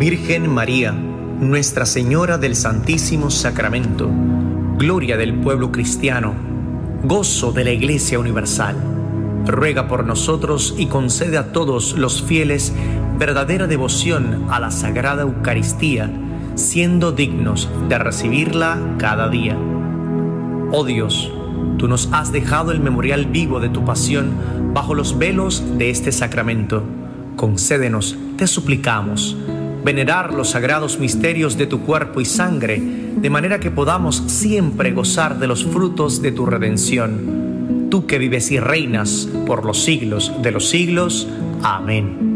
Virgen María, Nuestra Señora del Santísimo Sacramento, Gloria del pueblo cristiano, gozo de la Iglesia Universal, ruega por nosotros y concede a todos los fieles verdadera devoción a la Sagrada Eucaristía, siendo dignos de recibirla cada día. Oh Dios, tú nos has dejado el memorial vivo de tu pasión bajo los velos de este sacramento. Concédenos, te suplicamos, venerar los sagrados misterios de tu cuerpo y sangre, de manera que podamos siempre gozar de los frutos de tu redención. Tú que vives y reinas por los siglos de los siglos. Amén.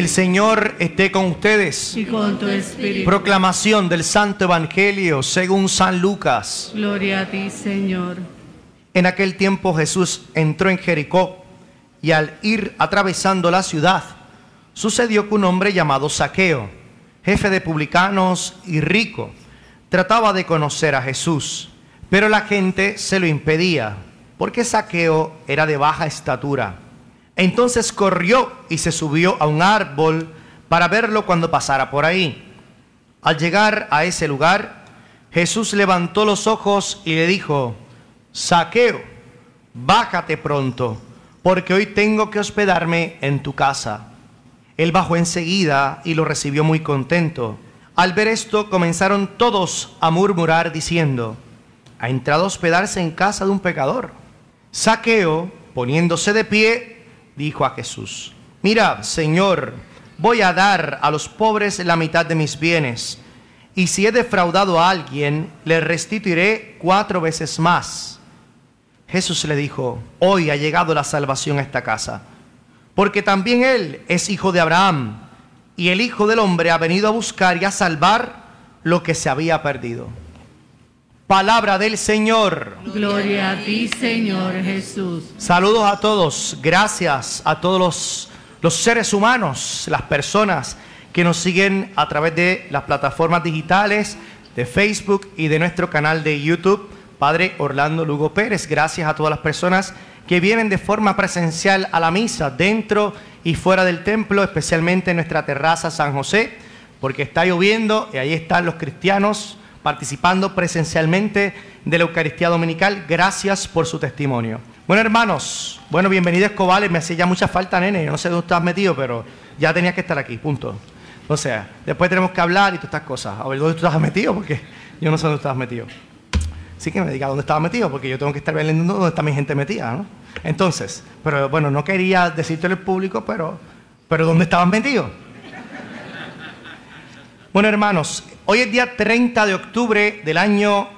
El Señor esté con ustedes. y con tu espíritu. Proclamación del Santo Evangelio según San Lucas. Gloria a ti, Señor. En aquel tiempo Jesús entró en Jericó y al ir atravesando la ciudad, sucedió que un hombre llamado Saqueo, jefe de publicanos y rico, trataba de conocer a Jesús, pero la gente se lo impedía, porque Saqueo era de baja estatura. Entonces corrió y se subió a un árbol para verlo cuando pasara por ahí. Al llegar a ese lugar, Jesús levantó los ojos y le dijo, Saqueo, bájate pronto, porque hoy tengo que hospedarme en tu casa. Él bajó enseguida y lo recibió muy contento. Al ver esto, comenzaron todos a murmurar diciendo, ha entrado a hospedarse en casa de un pecador. Saqueo, poniéndose de pie, dijo a Jesús, mira, Señor, voy a dar a los pobres la mitad de mis bienes, y si he defraudado a alguien, le restituiré cuatro veces más. Jesús le dijo, hoy ha llegado la salvación a esta casa, porque también él es hijo de Abraham, y el Hijo del Hombre ha venido a buscar y a salvar lo que se había perdido. Palabra del Señor. Gloria a ti, Señor Jesús. Saludos a todos, gracias a todos los, los seres humanos, las personas que nos siguen a través de las plataformas digitales, de Facebook y de nuestro canal de YouTube, Padre Orlando Lugo Pérez. Gracias a todas las personas que vienen de forma presencial a la misa, dentro y fuera del templo, especialmente en nuestra terraza San José, porque está lloviendo y ahí están los cristianos participando presencialmente de la Eucaristía Dominical. Gracias por su testimonio. Bueno, hermanos, bueno, bienvenido Escobales. Me hacía ya mucha falta, nene. Yo no sé dónde estás metido, pero ya tenías que estar aquí, punto. O sea, después tenemos que hablar y todas estas cosas. A ver dónde tú estás metido, porque yo no sé dónde estás metido. Sí que me diga dónde estaba metido, porque yo tengo que estar viendo dónde está mi gente metida, ¿no? Entonces, pero bueno, no quería decirte al público, pero, pero ¿dónde estabas metido? Bueno, hermanos, hoy es día 30 de octubre del año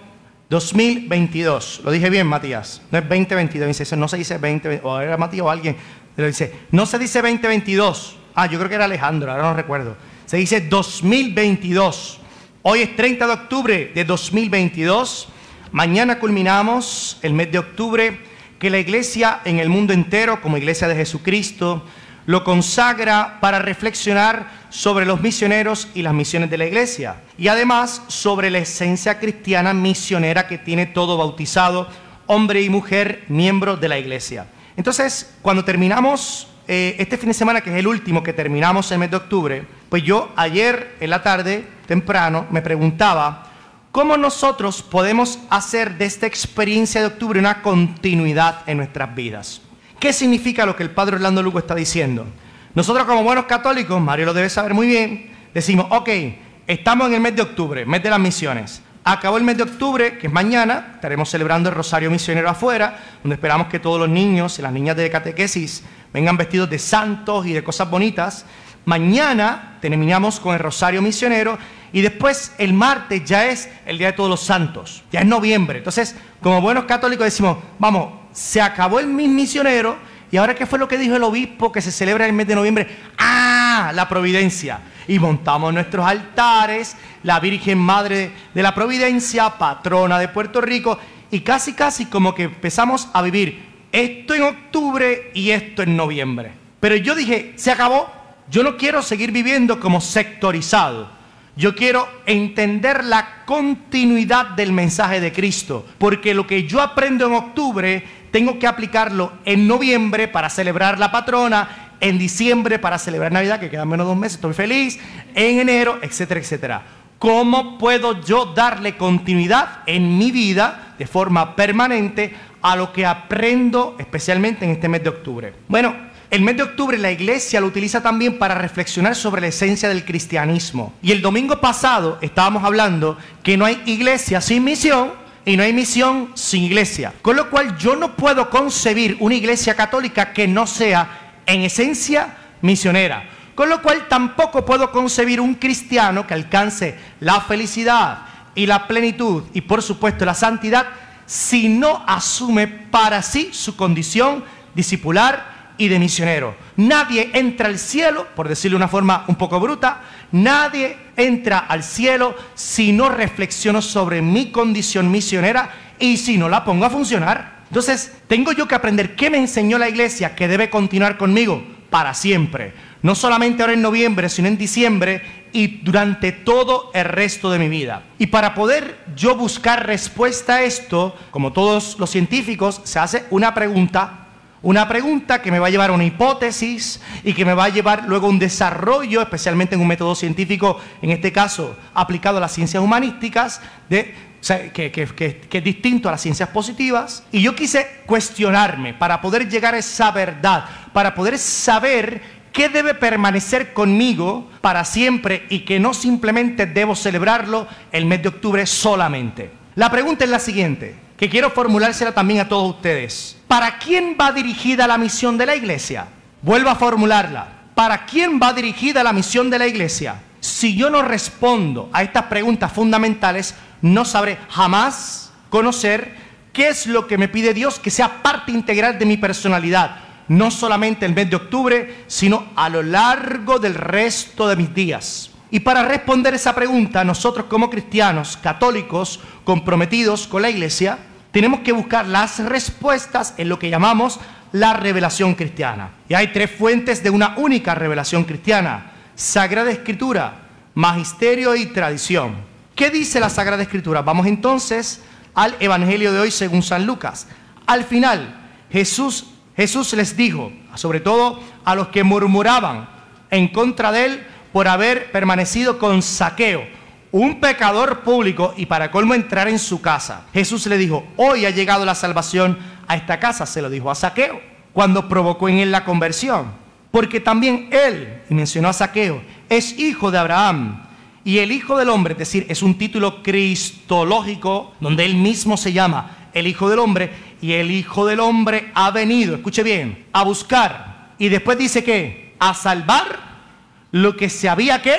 2022. Lo dije bien, Matías. No es 2022. Dice, no se dice 20, o era Matías o alguien. Pero dice, no se dice 2022. Ah, yo creo que era Alejandro, ahora no recuerdo. Se dice 2022. Hoy es 30 de octubre de 2022. Mañana culminamos el mes de octubre que la iglesia en el mundo entero, como iglesia de Jesucristo, lo consagra para reflexionar sobre los misioneros y las misiones de la iglesia. Y además sobre la esencia cristiana misionera que tiene todo bautizado, hombre y mujer, miembro de la iglesia. Entonces, cuando terminamos eh, este fin de semana, que es el último que terminamos el mes de octubre, pues yo ayer en la tarde, temprano, me preguntaba, ¿cómo nosotros podemos hacer de esta experiencia de octubre una continuidad en nuestras vidas? ¿Qué significa lo que el padre Orlando Lugo está diciendo? Nosotros como buenos católicos, Mario lo debe saber muy bien, decimos, ok, estamos en el mes de octubre, mes de las misiones, Acabó el mes de octubre, que es mañana, estaremos celebrando el Rosario Misionero afuera, donde esperamos que todos los niños y las niñas de catequesis vengan vestidos de santos y de cosas bonitas. Mañana terminamos con el Rosario Misionero y después el martes ya es el Día de Todos los Santos, ya es noviembre. Entonces, como buenos católicos decimos, vamos, se acabó el mes misionero y ahora qué fue lo que dijo el obispo que se celebra el mes de noviembre? Ah, la providencia. Y montamos nuestros altares, la Virgen Madre de la Providencia, patrona de Puerto Rico, y casi casi como que empezamos a vivir esto en octubre y esto en noviembre. Pero yo dije, se acabó, yo no quiero seguir viviendo como sectorizado. Yo quiero entender la continuidad del mensaje de Cristo, porque lo que yo aprendo en octubre tengo que aplicarlo en noviembre para celebrar la patrona, en diciembre para celebrar Navidad, que quedan menos dos meses, estoy feliz, en enero, etcétera, etcétera. ¿Cómo puedo yo darle continuidad en mi vida de forma permanente a lo que aprendo especialmente en este mes de octubre? Bueno, el mes de octubre la iglesia lo utiliza también para reflexionar sobre la esencia del cristianismo. Y el domingo pasado estábamos hablando que no hay iglesia sin misión y no hay misión sin iglesia. Con lo cual yo no puedo concebir una iglesia católica que no sea en esencia misionera. Con lo cual tampoco puedo concebir un cristiano que alcance la felicidad y la plenitud y por supuesto la santidad si no asume para sí su condición discipular y de misionero. Nadie entra al cielo, por decirlo de una forma un poco bruta, nadie entra al cielo si no reflexiono sobre mi condición misionera y si no la pongo a funcionar. Entonces, tengo yo que aprender qué me enseñó la iglesia que debe continuar conmigo para siempre. No solamente ahora en noviembre, sino en diciembre y durante todo el resto de mi vida. Y para poder yo buscar respuesta a esto, como todos los científicos, se hace una pregunta una pregunta que me va a llevar a una hipótesis y que me va a llevar luego a un desarrollo, especialmente en un método científico, en este caso aplicado a las ciencias humanísticas, que, que es distinto a las ciencias positivas. Y yo quise cuestionarme para poder llegar a esa verdad, para poder saber qué debe permanecer conmigo para siempre y que no simplemente debo celebrarlo el mes de octubre solamente. La pregunta es la siguiente que quiero formulársela también a todos ustedes. ¿Para quién va dirigida la misión de la iglesia? Vuelvo a formularla. ¿Para quién va dirigida la misión de la iglesia? Si yo no respondo a estas preguntas fundamentales, no sabré jamás conocer qué es lo que me pide Dios que sea parte integral de mi personalidad, no solamente el mes de octubre, sino a lo largo del resto de mis días. Y para responder esa pregunta, nosotros como cristianos católicos comprometidos con la iglesia, tenemos que buscar las respuestas en lo que llamamos la revelación cristiana. Y hay tres fuentes de una única revelación cristiana. Sagrada Escritura, Magisterio y Tradición. ¿Qué dice la Sagrada Escritura? Vamos entonces al Evangelio de hoy según San Lucas. Al final, Jesús, Jesús les dijo, sobre todo a los que murmuraban en contra de él por haber permanecido con saqueo un pecador público y para colmo entrar en su casa. Jesús le dijo, hoy ha llegado la salvación a esta casa, se lo dijo a Saqueo, cuando provocó en él la conversión. Porque también él, y mencionó a Saqueo, es hijo de Abraham. Y el Hijo del Hombre, es decir, es un título cristológico donde él mismo se llama el Hijo del Hombre. Y el Hijo del Hombre ha venido, escuche bien, a buscar. Y después dice que, a salvar lo que se había que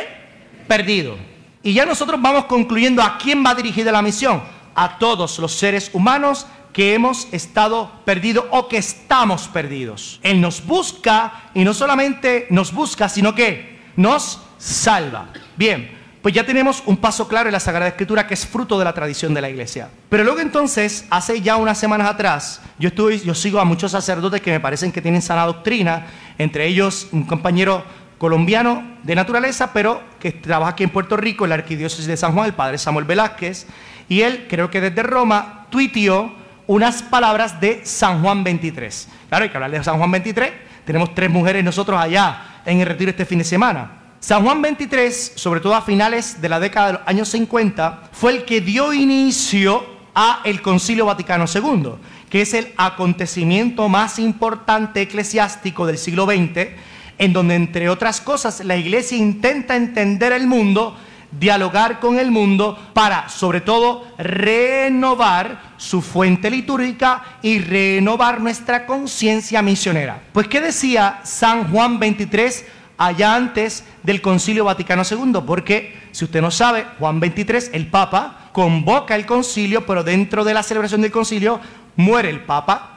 perdido. Y ya nosotros vamos concluyendo a quién va dirigida la misión. A todos los seres humanos que hemos estado perdidos o que estamos perdidos. Él nos busca y no solamente nos busca, sino que nos salva. Bien, pues ya tenemos un paso claro en la Sagrada Escritura que es fruto de la tradición de la iglesia. Pero luego entonces, hace ya unas semanas atrás, yo, estuve, yo sigo a muchos sacerdotes que me parecen que tienen sana doctrina, entre ellos un compañero colombiano de naturaleza, pero que trabaja aquí en Puerto Rico, en la arquidiócesis de San Juan, el padre Samuel Velázquez, y él, creo que desde Roma, tuiteó unas palabras de San Juan 23. Claro, hay que hablar de San Juan 23. Tenemos tres mujeres nosotros allá en el retiro este fin de semana. San Juan 23, sobre todo a finales de la década de los años 50, fue el que dio inicio a el Concilio Vaticano II, que es el acontecimiento más importante eclesiástico del siglo XX en donde entre otras cosas la iglesia intenta entender el mundo dialogar con el mundo para, sobre todo, renovar su fuente litúrgica y renovar nuestra conciencia misionera. Pues, ¿qué decía San Juan 23 allá antes del Concilio Vaticano II? Porque, si usted no sabe, Juan 23, el Papa, convoca el concilio, pero dentro de la celebración del concilio muere el Papa.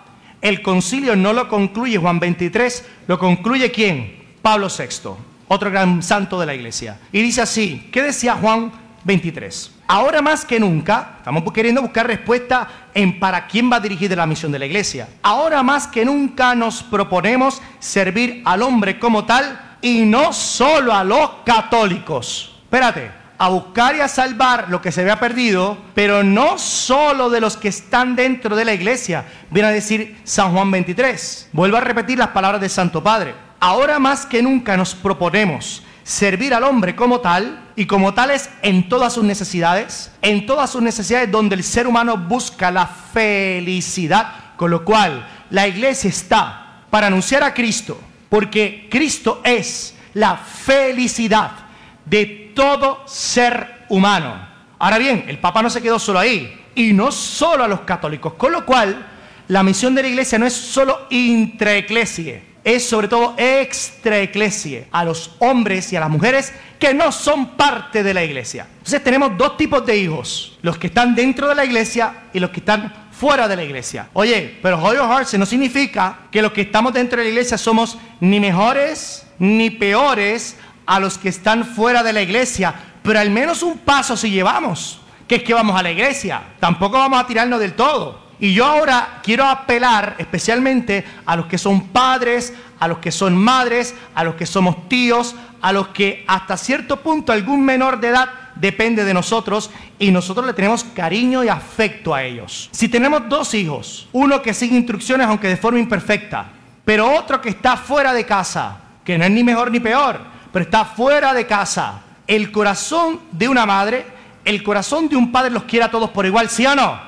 El concilio no lo concluye Juan 23, lo concluye quién? Pablo VI, otro gran santo de la iglesia. Y dice así, ¿qué decía Juan 23? Ahora más que nunca, estamos queriendo buscar respuesta en para quién va dirigida la misión de la iglesia. Ahora más que nunca nos proponemos servir al hombre como tal y no solo a los católicos. Espérate, a buscar y a salvar lo que se había perdido, pero no solo de los que están dentro de la iglesia, viene a decir San Juan 23. Vuelvo a repetir las palabras del Santo Padre. Ahora más que nunca nos proponemos servir al hombre como tal y como tales en todas sus necesidades, en todas sus necesidades donde el ser humano busca la felicidad, con lo cual la iglesia está para anunciar a Cristo, porque Cristo es la felicidad de todo ser humano. Ahora bien, el Papa no se quedó solo ahí, y no solo a los católicos, con lo cual la misión de la iglesia no es solo intraeclesie, es sobre todo extraeclesie, a los hombres y a las mujeres que no son parte de la iglesia. Entonces tenemos dos tipos de hijos, los que están dentro de la iglesia y los que están fuera de la iglesia. Oye, pero Holy Hearts no significa que los que estamos dentro de la iglesia somos ni mejores ni peores a los que están fuera de la iglesia, pero al menos un paso si llevamos, que es que vamos a la iglesia, tampoco vamos a tirarnos del todo. Y yo ahora quiero apelar especialmente a los que son padres, a los que son madres, a los que somos tíos, a los que hasta cierto punto algún menor de edad depende de nosotros y nosotros le tenemos cariño y afecto a ellos. Si tenemos dos hijos, uno que sigue instrucciones aunque de forma imperfecta, pero otro que está fuera de casa, que no es ni mejor ni peor, pero está fuera de casa, el corazón de una madre, el corazón de un padre los quiere a todos por igual, ¿sí o no?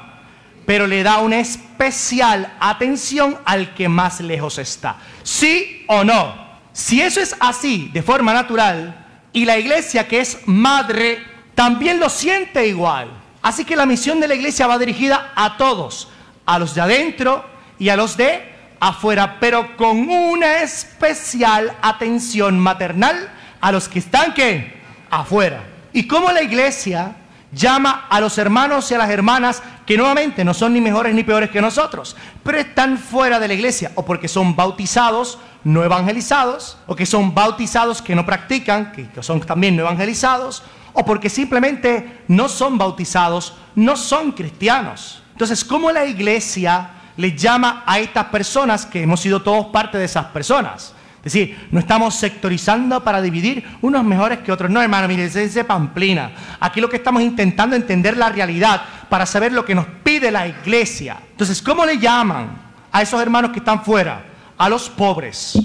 Pero le da una especial atención al que más lejos está. ¿Sí o no? Si eso es así, de forma natural, y la iglesia que es madre también lo siente igual. Así que la misión de la iglesia va dirigida a todos, a los de adentro y a los de afuera, pero con una especial atención maternal a los que están ¿qué? afuera. Y como la iglesia llama a los hermanos y a las hermanas que nuevamente no son ni mejores ni peores que nosotros, pero están fuera de la iglesia, o porque son bautizados, no evangelizados, o que son bautizados que no practican, que, que son también no evangelizados, o porque simplemente no son bautizados, no son cristianos. Entonces, ¿cómo la iglesia le llama a estas personas que hemos sido todos parte de esas personas? Es decir, no estamos sectorizando para dividir unos mejores que otros. No, hermano, mire, es Pamplina. Aquí lo que estamos intentando entender la realidad para saber lo que nos pide la iglesia. Entonces, ¿cómo le llaman a esos hermanos que están fuera? A los pobres.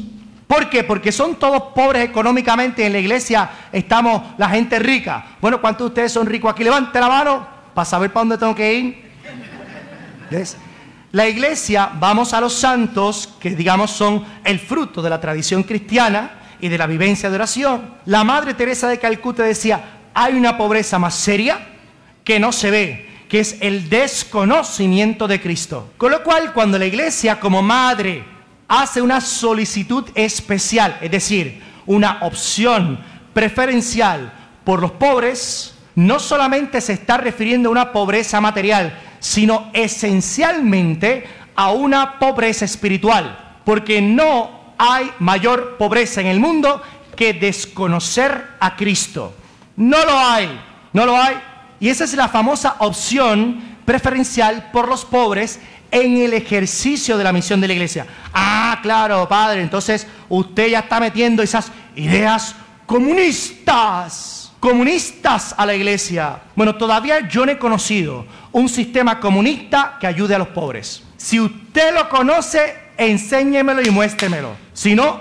¿Por qué? Porque son todos pobres económicamente. En la iglesia estamos la gente rica. Bueno, ¿cuántos de ustedes son ricos aquí? Levante la mano para saber para dónde tengo que ir. ¿Ves? La iglesia, vamos a los santos, que digamos son el fruto de la tradición cristiana y de la vivencia de oración. La Madre Teresa de Calcuta decía, hay una pobreza más seria que no se ve, que es el desconocimiento de Cristo. Con lo cual, cuando la iglesia como madre hace una solicitud especial, es decir, una opción preferencial por los pobres, no solamente se está refiriendo a una pobreza material, sino esencialmente a una pobreza espiritual, porque no hay mayor pobreza en el mundo que desconocer a Cristo. No lo hay, no lo hay. Y esa es la famosa opción preferencial por los pobres en el ejercicio de la misión de la iglesia. Ah, claro, padre, entonces usted ya está metiendo esas ideas comunistas comunistas a la iglesia. Bueno, todavía yo no he conocido un sistema comunista que ayude a los pobres. Si usted lo conoce, enséñemelo y muéstremelo. Si no,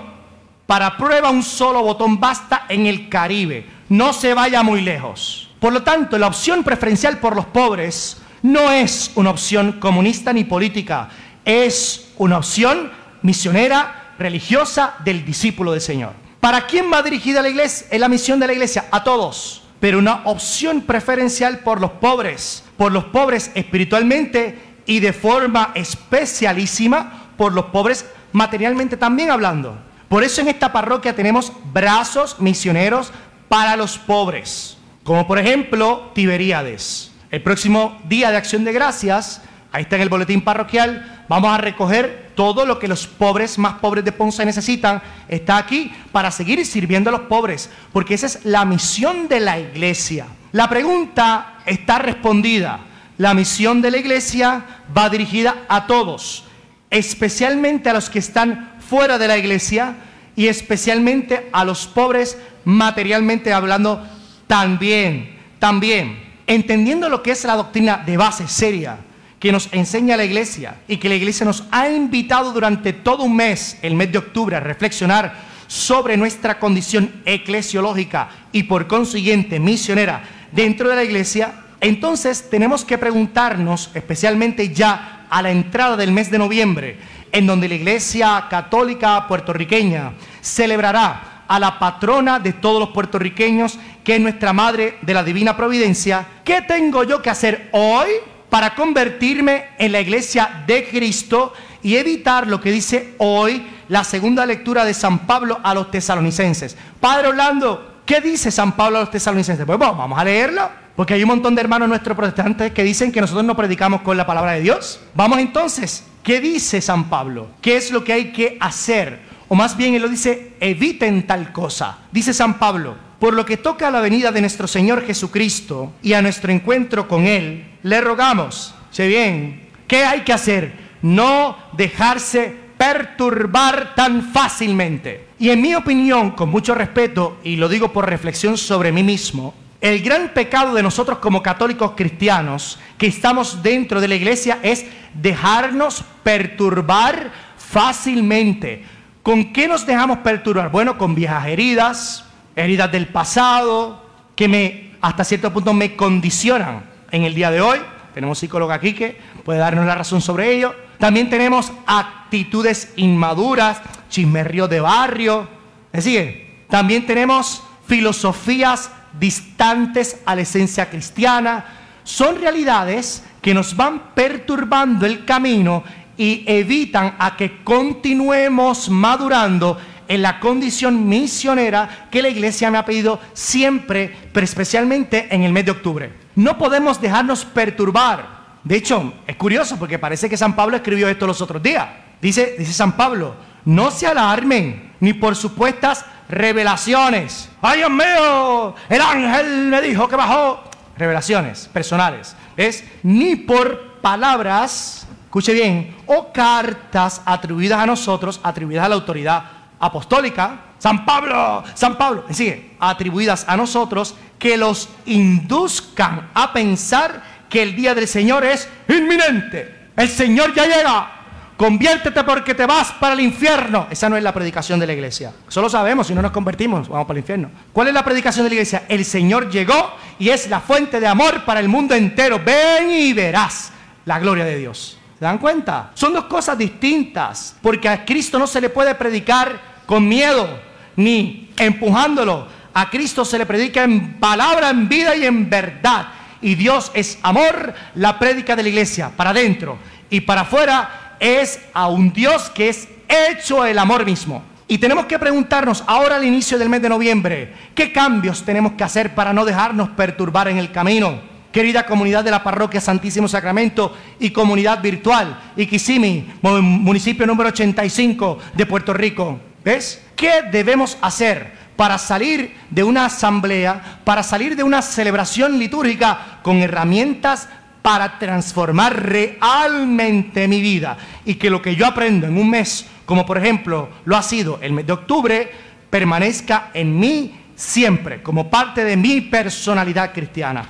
para prueba un solo botón basta en el Caribe. No se vaya muy lejos. Por lo tanto, la opción preferencial por los pobres no es una opción comunista ni política. Es una opción misionera, religiosa del discípulo del Señor. ¿Para quién va dirigida la iglesia? Es la misión de la iglesia, a todos. pero una opción preferencial por los pobres, por los pobres espiritualmente y de forma especialísima por los pobres materialmente también hablando. Por eso en esta parroquia tenemos brazos misioneros para los pobres, como por ejemplo Tiberíades. El próximo día de acción de gracias, ahí está en el boletín parroquial, vamos a recoger todo lo que los pobres más pobres de Ponce necesitan. Está aquí para seguir sirviendo a los pobres, porque esa es la misión de la iglesia. La pregunta está respondida. La misión de la iglesia va dirigida a todos, especialmente a los que están fuera de la iglesia y especialmente a los pobres materialmente hablando también, también, entendiendo lo que es la doctrina de base seria que nos enseña la iglesia y que la iglesia nos ha invitado durante todo un mes, el mes de octubre, a reflexionar sobre nuestra condición eclesiológica y por consiguiente misionera dentro de la iglesia, entonces tenemos que preguntarnos, especialmente ya a la entrada del mes de noviembre, en donde la Iglesia Católica puertorriqueña celebrará a la patrona de todos los puertorriqueños, que es nuestra Madre de la Divina Providencia. ¿Qué tengo yo que hacer hoy para convertirme en la Iglesia de Cristo y evitar lo que dice hoy la segunda lectura de San Pablo a los tesalonicenses? Padre Orlando, ¿qué dice San Pablo a los tesalonicenses? Pues bueno, vamos a leerlo. Porque hay un montón de hermanos nuestros protestantes que dicen que nosotros no predicamos con la palabra de Dios. Vamos entonces ¿Qué dice San Pablo? ¿Qué es lo que hay que hacer? O más bien él lo dice, eviten tal cosa. Dice San Pablo, por lo que toca a la venida de nuestro Señor Jesucristo y a nuestro encuentro con Él, le rogamos, sé bien, ¿qué hay que hacer? No dejarse perturbar tan fácilmente. Y en mi opinión, con mucho respeto, y lo digo por reflexión sobre mí mismo, el gran pecado de nosotros como católicos cristianos que estamos dentro de la iglesia es dejarnos perturbar fácilmente. ¿Con qué nos dejamos perturbar? Bueno, con viejas heridas, heridas del pasado, que me hasta cierto punto me condicionan en el día de hoy. Tenemos psicóloga aquí que puede darnos la razón sobre ello. También tenemos actitudes inmaduras, chismerrío de barrio. ¿Me sigue? También tenemos filosofías distantes a la esencia cristiana, son realidades que nos van perturbando el camino y evitan a que continuemos madurando en la condición misionera que la iglesia me ha pedido siempre, pero especialmente en el mes de octubre. No podemos dejarnos perturbar. De hecho, es curioso porque parece que San Pablo escribió esto los otros días. Dice, dice San Pablo, no se alarmen ni por supuestas revelaciones. ¡Ay, Dios mío! El ángel me dijo que bajó. Revelaciones personales. Es ni por palabras, escuche bien, o cartas atribuidas a nosotros, atribuidas a la autoridad apostólica. San Pablo, San Pablo, sigue, atribuidas a nosotros, que los induzcan a pensar que el día del Señor es inminente. El Señor ya llega. Conviértete porque te vas para el infierno. Esa no es la predicación de la iglesia. Solo sabemos, si no nos convertimos, vamos para el infierno. ¿Cuál es la predicación de la iglesia? El Señor llegó y es la fuente de amor para el mundo entero. Ven y verás la gloria de Dios. ¿Se dan cuenta? Son dos cosas distintas. Porque a Cristo no se le puede predicar con miedo ni empujándolo. A Cristo se le predica en palabra, en vida y en verdad. Y Dios es amor, la prédica de la iglesia, para adentro y para afuera es a un Dios que es hecho el amor mismo. Y tenemos que preguntarnos ahora al inicio del mes de noviembre, ¿qué cambios tenemos que hacer para no dejarnos perturbar en el camino? Querida comunidad de la parroquia Santísimo Sacramento y comunidad virtual, Iquisimi, municipio número 85 de Puerto Rico. ¿Ves? ¿Qué debemos hacer para salir de una asamblea, para salir de una celebración litúrgica con herramientas para transformar realmente mi vida y que lo que yo aprendo en un mes, como por ejemplo lo ha sido el mes de octubre, permanezca en mí siempre, como parte de mi personalidad cristiana.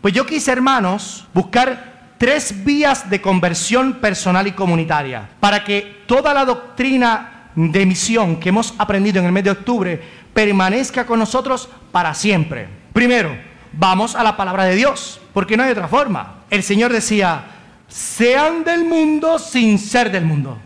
Pues yo quise, hermanos, buscar tres vías de conversión personal y comunitaria para que toda la doctrina de misión que hemos aprendido en el mes de octubre permanezca con nosotros para siempre. Primero, vamos a la palabra de Dios, porque no hay otra forma el Señor decía, sean del mundo sin ser del mundo.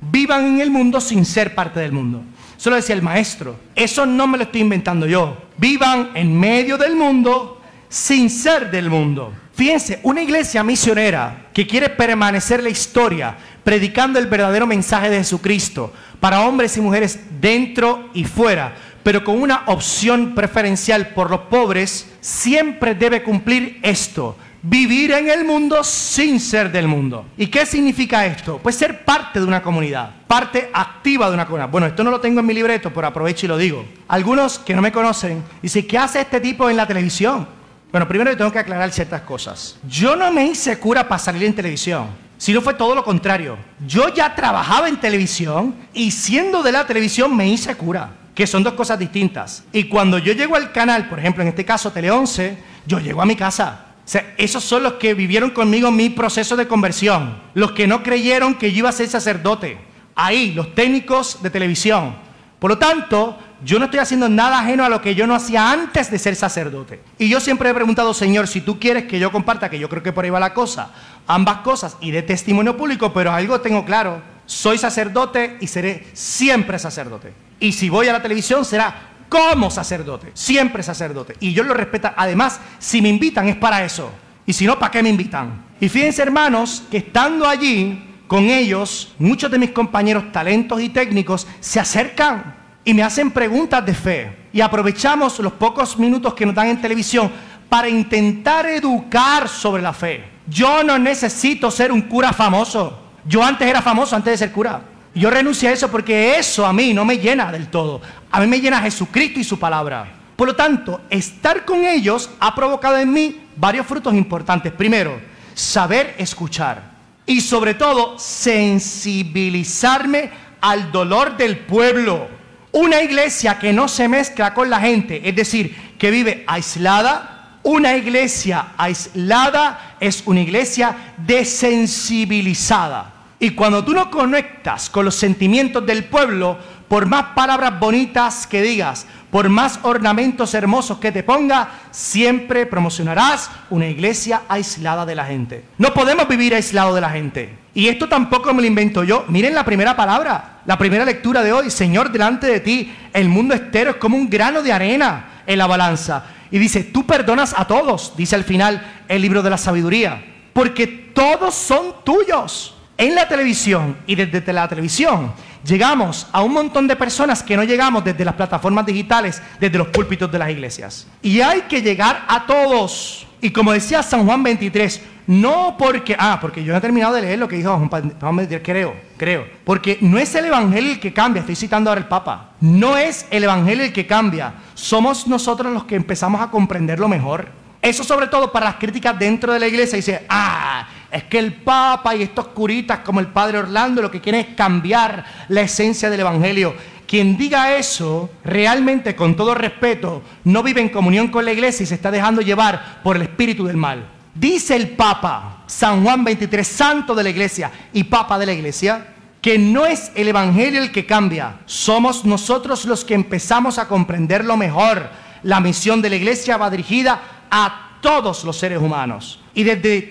Vivan en el mundo sin ser parte del mundo. Eso lo decía el maestro. Eso no me lo estoy inventando yo. Vivan en medio del mundo sin ser del mundo. Fíjense, una iglesia misionera que quiere permanecer la historia predicando el verdadero mensaje de Jesucristo para hombres y mujeres dentro y fuera, pero con una opción preferencial por los pobres, siempre debe cumplir esto. Vivir en el mundo sin ser del mundo. ¿Y qué significa esto? Pues ser parte de una comunidad, parte activa de una comunidad. Bueno, esto no lo tengo en mi libreto, pero aprovecho y lo digo. Algunos que no me conocen dicen, ¿qué hace este tipo en la televisión? Bueno, primero tengo que aclarar ciertas cosas. Yo no me hice cura para salir en televisión, sino fue todo lo contrario. Yo ya trabajaba en televisión y siendo de la televisión me hice cura que son dos cosas distintas. Y cuando yo llego al canal, por ejemplo, en este caso Tele 11, yo llego a mi casa. O sea, esos son los que vivieron conmigo mi proceso de conversión. Los que no creyeron que yo iba a ser sacerdote. Ahí, los técnicos de televisión. Por lo tanto, yo no estoy haciendo nada ajeno a lo que yo no hacía antes de ser sacerdote. Y yo siempre he preguntado, Señor, si tú quieres que yo comparta, que yo creo que por ahí va la cosa, ambas cosas y de testimonio público, pero algo tengo claro, soy sacerdote y seré siempre sacerdote. Y si voy a la televisión será como sacerdote, siempre sacerdote. Y yo lo respeto. Además, si me invitan es para eso. Y si no, ¿para qué me invitan? Y fíjense, hermanos, que estando allí con ellos, muchos de mis compañeros talentos y técnicos se acercan y me hacen preguntas de fe. Y aprovechamos los pocos minutos que nos dan en televisión para intentar educar sobre la fe. Yo no necesito ser un cura famoso. Yo antes era famoso antes de ser cura. Yo renuncio a eso porque eso a mí no me llena del todo. A mí me llena Jesucristo y su palabra. Por lo tanto, estar con ellos ha provocado en mí varios frutos importantes. Primero, saber escuchar. Y sobre todo, sensibilizarme al dolor del pueblo. Una iglesia que no se mezcla con la gente, es decir, que vive aislada. Una iglesia aislada es una iglesia desensibilizada. Y cuando tú no conectas con los sentimientos del pueblo, por más palabras bonitas que digas, por más ornamentos hermosos que te ponga, siempre promocionarás una iglesia aislada de la gente. No podemos vivir aislados de la gente. Y esto tampoco me lo invento yo. Miren la primera palabra, la primera lectura de hoy. Señor, delante de ti el mundo entero es como un grano de arena en la balanza. Y dice, tú perdonas a todos, dice al final el libro de la sabiduría, porque todos son tuyos en la televisión y desde la televisión llegamos a un montón de personas que no llegamos desde las plataformas digitales, desde los púlpitos de las iglesias. Y hay que llegar a todos. Y como decía San Juan 23, no porque, ah, porque yo no he terminado de leer lo que dijo Juan 23, creo, creo. Porque no es el Evangelio el que cambia, estoy citando ahora el Papa. No es el Evangelio el que cambia, somos nosotros los que empezamos a comprenderlo mejor. Eso sobre todo para las críticas dentro de la iglesia. Dice, ah, es que el Papa y estos curitas como el Padre Orlando lo que quieren es cambiar la esencia del Evangelio. Quien diga eso, realmente con todo respeto, no vive en comunión con la iglesia y se está dejando llevar por el espíritu del mal. Dice el Papa, San Juan 23, santo de la iglesia y Papa de la iglesia, que no es el Evangelio el que cambia, somos nosotros los que empezamos a comprenderlo mejor. La misión de la iglesia va dirigida a todos los seres humanos. Y desde,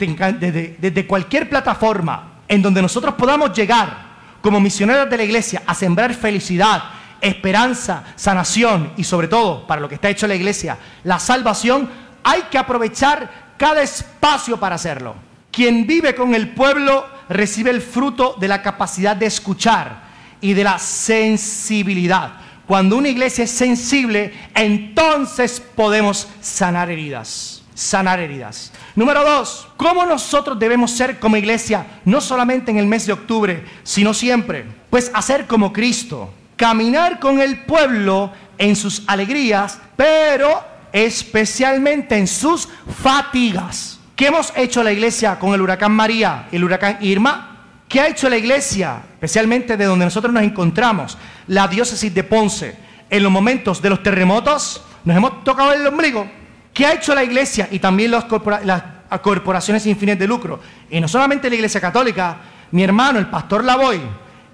desde, cualquier plataforma en donde nosotros podamos llegar como misioneros de la iglesia a sembrar felicidad, esperanza, sanación y sobre todo, para lo que está hecho la iglesia, la salvación, hay que aprovechar cada espacio para hacerlo. Quien vive con el pueblo recibe el fruto de la capacidad de escuchar y de la sensibilidad. Cuando una iglesia es sensible, entonces podemos sanar heridas sanar heridas. Número dos, ¿cómo nosotros debemos ser como iglesia, no solamente en el mes de octubre, sino siempre? Pues hacer como Cristo, caminar con el pueblo en sus alegrías, pero especialmente en sus fatigas. ¿Qué hemos hecho la iglesia con el huracán María el huracán Irma? ¿Qué ha hecho la iglesia, especialmente de donde nosotros nos encontramos, la diócesis de Ponce, en los momentos de los terremotos? Nos hemos tocado el ombligo ¿Qué ha hecho la iglesia y también las, corporaciones sin fines de lucro? Y no solamente la iglesia católica, mi hermano, el pastor Lavoy,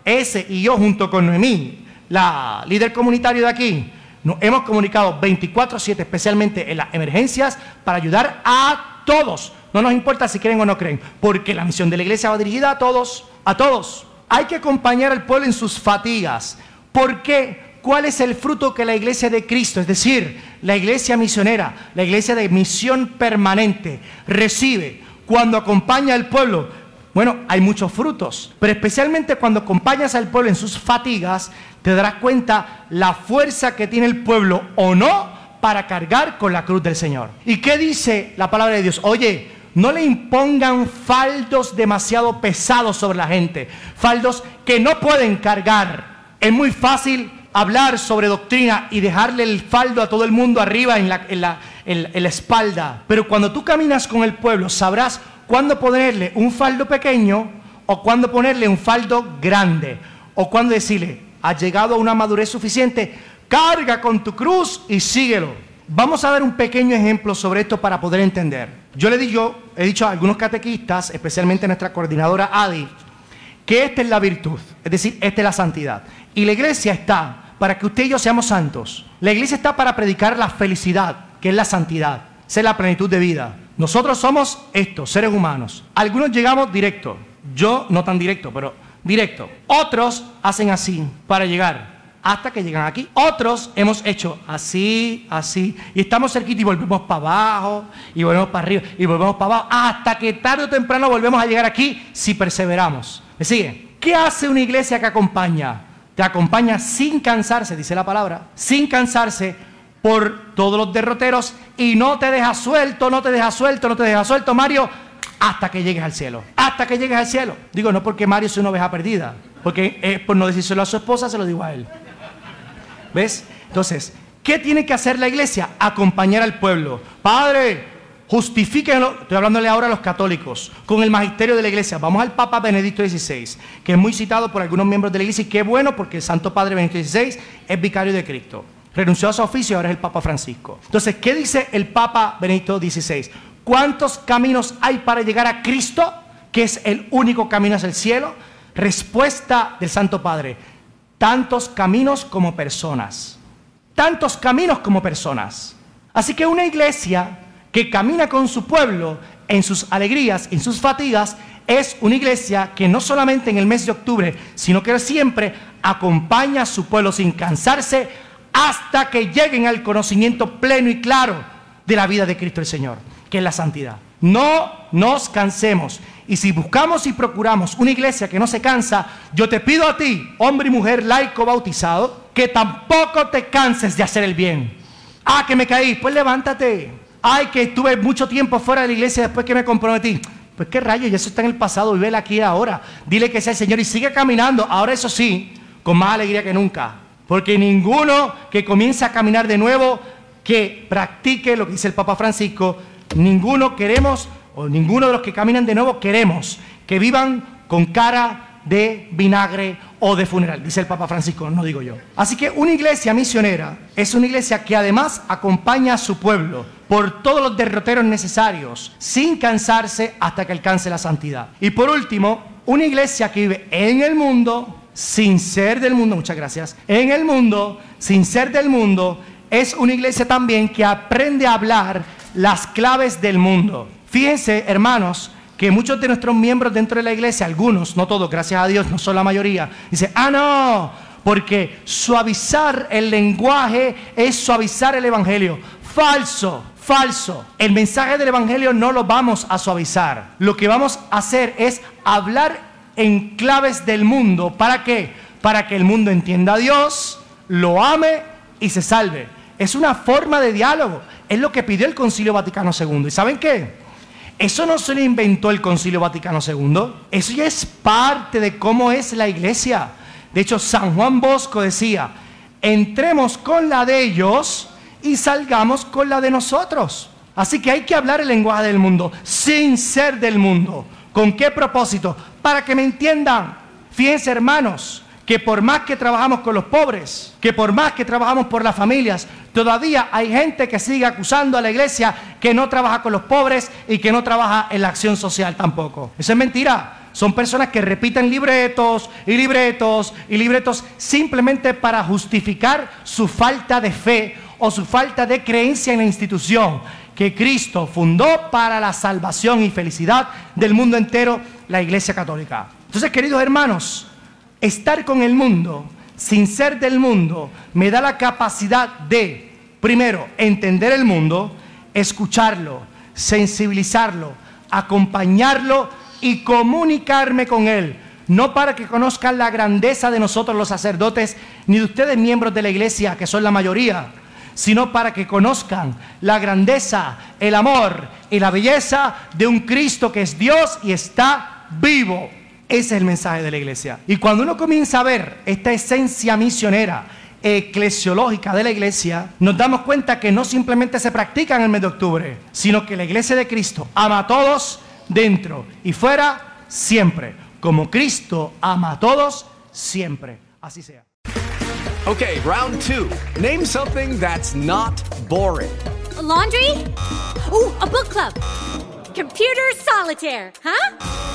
ese y yo junto con Noemí, la líder comunitario de aquí, nos hemos comunicado 24/7, especialmente en las emergencias, para ayudar a todos. No nos importa si creen o no creen, porque la misión de la iglesia va dirigida a todos, a todos. Hay que acompañar al pueblo en sus fatigas. ¿Por qué? ¿cuál es el fruto que la iglesia de Cristo, es decir, la iglesia misionera, la iglesia de misión permanente, recibe cuando acompaña al pueblo? Bueno, hay muchos frutos, pero especialmente cuando acompañas al pueblo en sus fatigas, te darás cuenta la fuerza que tiene el pueblo o no para cargar con la cruz del Señor. ¿Y qué dice la palabra de Dios? Oye, no le impongan faldos demasiado pesados sobre la gente, faldos que no pueden cargar. Es muy fácil hablar sobre doctrina y dejarle el faldo a todo el mundo arriba en la, espalda. Pero cuando tú caminas con el pueblo, sabrás cuándo ponerle un faldo pequeño o cuándo ponerle un faldo grande. O cuándo decirle, has llegado a una madurez suficiente, carga con tu cruz y síguelo. Vamos a ver un pequeño ejemplo sobre esto para poder entender. Yo le digo, he dicho a algunos catequistas, especialmente a nuestra coordinadora Adi, que esta es la virtud, es decir, esta es la santidad. Y la iglesia está para que usted y yo seamos santos. La iglesia está para predicar la felicidad, que es la santidad, ser la plenitud de vida. Nosotros somos estos, seres humanos. Algunos llegamos directo, yo no tan directo, pero directo. Otros hacen así para llegar hasta que llegan aquí. Otros hemos hecho así, así, y estamos cerquita y volvemos para abajo, y volvemos para arriba, y volvemos para abajo, hasta que tarde o temprano volvemos a llegar aquí si perseveramos. ¿Me sigue? ¿Qué hace una iglesia que acompaña? Te acompaña sin cansarse, dice la palabra, sin cansarse por todos los derroteros y no te deja suelto, no te deja suelto, no te deja suelto, Mario, hasta que llegues al cielo. Hasta que llegues al cielo. Digo, no porque Mario es una oveja perdida, porque por no decírselo a su esposa, se lo digo a él. ¿Ves? Entonces, ¿qué tiene que hacer la iglesia? Acompañar al pueblo. Padre, justifíquenlo, estoy hablándole ahora a los católicos, con el magisterio de la iglesia. Vamos al Papa Benedicto XVI, que es muy citado por algunos miembros de la iglesia y qué bueno porque el Santo Padre Benedicto XVI es vicario de Cristo. Renunció a su oficio y ahora es el Papa Francisco. Entonces, ¿qué dice el Papa Benedicto XVI? ¿Cuántos caminos hay para llegar a Cristo, que es el único camino hacia el cielo? Respuesta del Santo Padre tantos caminos como personas. Tantos caminos como personas. Así que una iglesia que camina con su pueblo en sus alegrías, en sus fatigas, es una iglesia que no solamente en el mes de octubre, sino que siempre acompaña a su pueblo sin cansarse hasta que lleguen al conocimiento pleno y claro de la vida de Cristo el Señor, que es la santidad. No nos cansemos. Y si buscamos y procuramos una iglesia que no se cansa, yo te pido a ti, hombre y mujer laico bautizado, que tampoco te canses de hacer el bien. Ah, que me caí, pues levántate. Ay, que estuve mucho tiempo fuera de la iglesia después que me comprometí. Pues qué rayos, eso está en el pasado, vive aquí ahora. Dile que sea el Señor y sigue caminando. Ahora eso sí, con más alegría que nunca. Porque ninguno que comience a caminar de nuevo, que practique lo que dice el Papa Francisco, ninguno queremos o ninguno de los que caminan de nuevo queremos que vivan con cara de vinagre o de funeral, dice el Papa Francisco, no digo yo. Así que una iglesia misionera es una iglesia que además acompaña a su pueblo por todos los derroteros necesarios, sin cansarse hasta que alcance la santidad. Y por último, una iglesia que vive en el mundo, sin ser del mundo, muchas gracias, en el mundo, sin ser del mundo, es una iglesia también que aprende a hablar las claves del mundo. Fíjense, hermanos, que muchos de nuestros miembros dentro de la iglesia, algunos, no todos, gracias a Dios, no son la mayoría, dicen, ah, no, porque suavizar el lenguaje es suavizar el evangelio. Falso, falso. El mensaje del evangelio no lo vamos a suavizar. Lo que vamos a hacer es hablar en claves del mundo. ¿Para qué? Para que el mundo entienda a Dios, lo ame y se salve. Es una forma de diálogo. Es lo que pidió el Concilio Vaticano II. ¿Y saben qué? Eso no se lo inventó el Concilio Vaticano II. Eso ya es parte de cómo es la iglesia. De hecho, San Juan Bosco decía, entremos con la de ellos y salgamos con la de nosotros. Así que hay que hablar el lenguaje del mundo sin ser del mundo. ¿Con qué propósito? Para que me entiendan. Fíjense, hermanos, que por más que trabajamos con los pobres, que por más que trabajamos por las familias, todavía hay gente que sigue acusando a la iglesia que no trabaja con los pobres y que no trabaja en la acción social tampoco. Eso es mentira. Son personas que repiten libretos y libretos y libretos simplemente para justificar su falta de fe o su falta de creencia en la institución que Cristo fundó para la salvación y felicidad del mundo entero, la Iglesia Católica. Entonces, queridos hermanos, estar con el mundo sin ser del mundo, me da la capacidad de, primero, entender el mundo, escucharlo, sensibilizarlo, acompañarlo y comunicarme con él. No para que conozcan la grandeza de nosotros los sacerdotes, ni de ustedes miembros de la iglesia, que son la mayoría, sino para que conozcan la grandeza, el amor y la belleza de un Cristo que es Dios y está vivo. Ese es el mensaje de la iglesia. Y cuando uno comienza a ver esta esencia misionera, eclesiológica de la iglesia, nos damos cuenta que no simplemente se practica en el mes de octubre, sino que la iglesia de Cristo ama a todos dentro y fuera siempre, como Cristo ama a todos siempre. Así sea. Okay, round two. Name something that's not boring. A laundry? Ooh, a book club. Computer solitaire, huh?